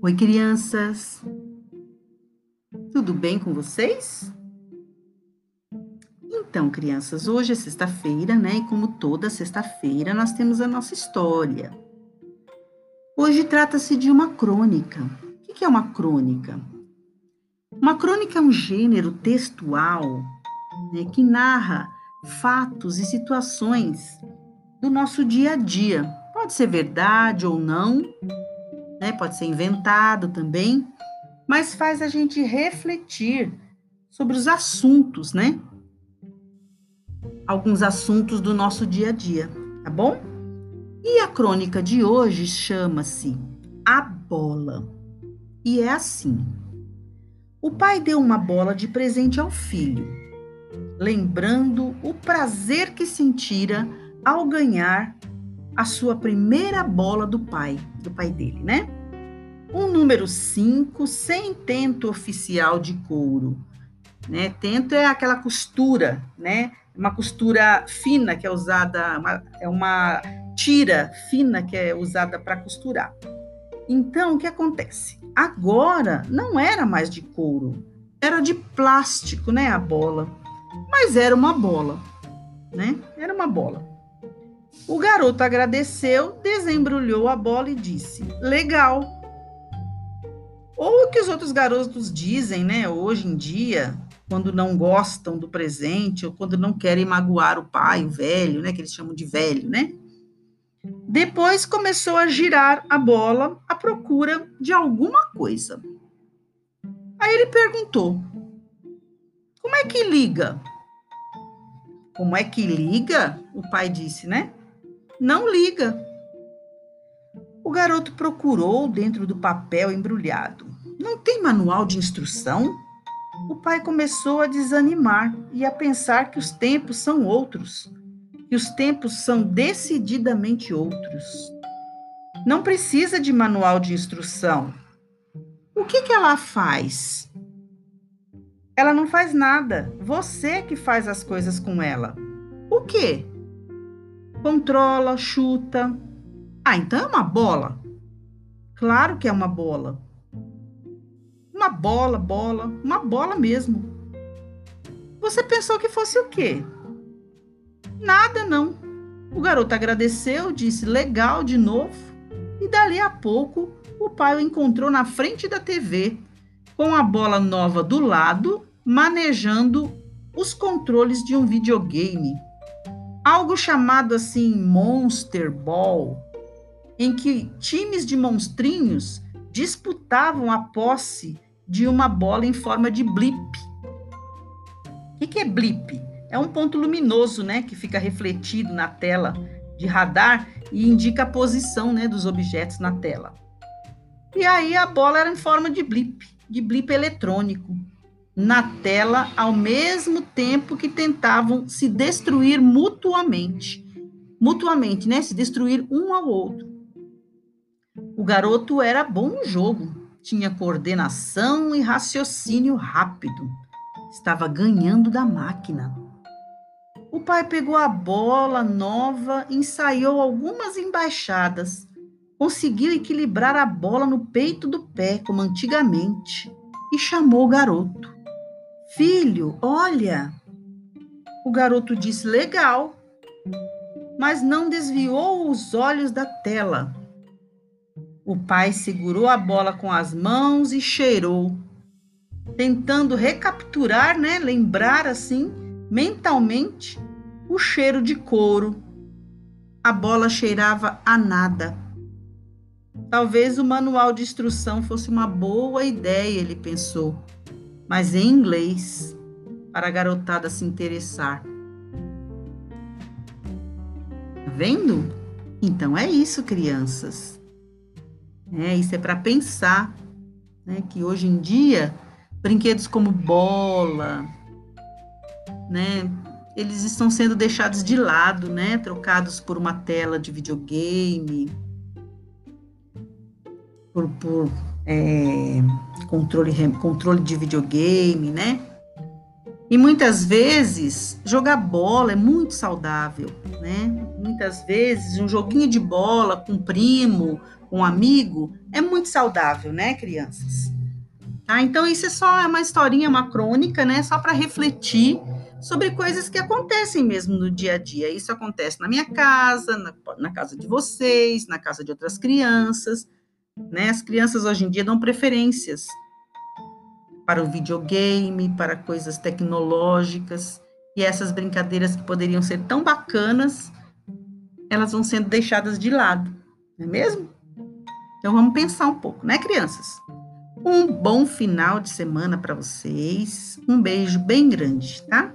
Oi, crianças! Tudo bem com vocês? Então, crianças, hoje é sexta-feira, né? E como toda sexta-feira, nós temos a nossa história. Hoje trata-se de uma crônica. O que é uma crônica? Uma crônica é um gênero textual né, que narra fatos e situações do nosso dia a dia. Pode ser verdade ou não, né? pode ser inventado também, mas faz a gente refletir sobre os assuntos, né? Alguns assuntos do nosso dia a dia, tá bom? E a crônica de hoje chama-se A Bola. E é assim: o pai deu uma bola de presente ao filho, lembrando o prazer que sentira ao ganhar a sua primeira bola do pai, do pai dele, né? Um número 5 sem tento oficial de couro. Né? Tento é aquela costura, né? Uma costura fina que é usada, uma, é uma tira fina que é usada para costurar. Então, o que acontece? Agora não era mais de couro, era de plástico, né? A bola. Mas era uma bola, né? Era uma bola. O garoto agradeceu, desembrulhou a bola e disse: Legal. Ou o que os outros garotos dizem, né, hoje em dia, quando não gostam do presente ou quando não querem magoar o pai, o velho, né, que eles chamam de velho, né? Depois começou a girar a bola à procura de alguma coisa. Aí ele perguntou: Como é que liga? Como é que liga? O pai disse, né? Não liga. O garoto procurou dentro do papel embrulhado. Não tem manual de instrução? O pai começou a desanimar e a pensar que os tempos são outros, que os tempos são decididamente outros. Não precisa de manual de instrução. O que, que ela faz? Ela não faz nada. Você que faz as coisas com ela. O quê? Controla, chuta. Ah, então é uma bola. Claro que é uma bola. Uma bola, bola, uma bola mesmo. Você pensou que fosse o quê? Nada não. O garoto agradeceu, disse legal de novo, e dali a pouco o pai o encontrou na frente da TV, com a bola nova do lado, manejando os controles de um videogame algo chamado assim Monster Ball, em que times de monstrinhos disputavam a posse de uma bola em forma de blip. O que é blip? É um ponto luminoso, né, que fica refletido na tela de radar e indica a posição, né, dos objetos na tela. E aí a bola era em forma de blip, de blip eletrônico na tela ao mesmo tempo que tentavam se destruir mutuamente. Mutuamente, né? Se destruir um ao outro. O garoto era bom no jogo, tinha coordenação e raciocínio rápido. Estava ganhando da máquina. O pai pegou a bola nova, ensaiou algumas embaixadas, conseguiu equilibrar a bola no peito do pé, como antigamente, e chamou o garoto. Filho, olha. O garoto disse: Legal, mas não desviou os olhos da tela. O pai segurou a bola com as mãos e cheirou, tentando recapturar, né, lembrar assim, mentalmente, o cheiro de couro. A bola cheirava a nada. Talvez o manual de instrução fosse uma boa ideia, ele pensou mas em inglês, para a garotada se interessar. Tá vendo? Então é isso, crianças. É, isso é para pensar, né, que hoje em dia brinquedos como bola, né, eles estão sendo deixados de lado, né, trocados por uma tela de videogame, por, por é, controle, controle de videogame, né? E muitas vezes jogar bola é muito saudável, né? Muitas vezes um joguinho de bola com um primo, com um amigo, é muito saudável, né, crianças? Tá? Então isso é só uma historinha, uma crônica, né? Só para refletir sobre coisas que acontecem mesmo no dia a dia. Isso acontece na minha casa, na, na casa de vocês, na casa de outras crianças, né? As crianças hoje em dia dão preferências para o videogame, para coisas tecnológicas, e essas brincadeiras que poderiam ser tão bacanas, elas vão sendo deixadas de lado, não é mesmo? Então vamos pensar um pouco, né, crianças? Um bom final de semana para vocês. Um beijo bem grande, tá?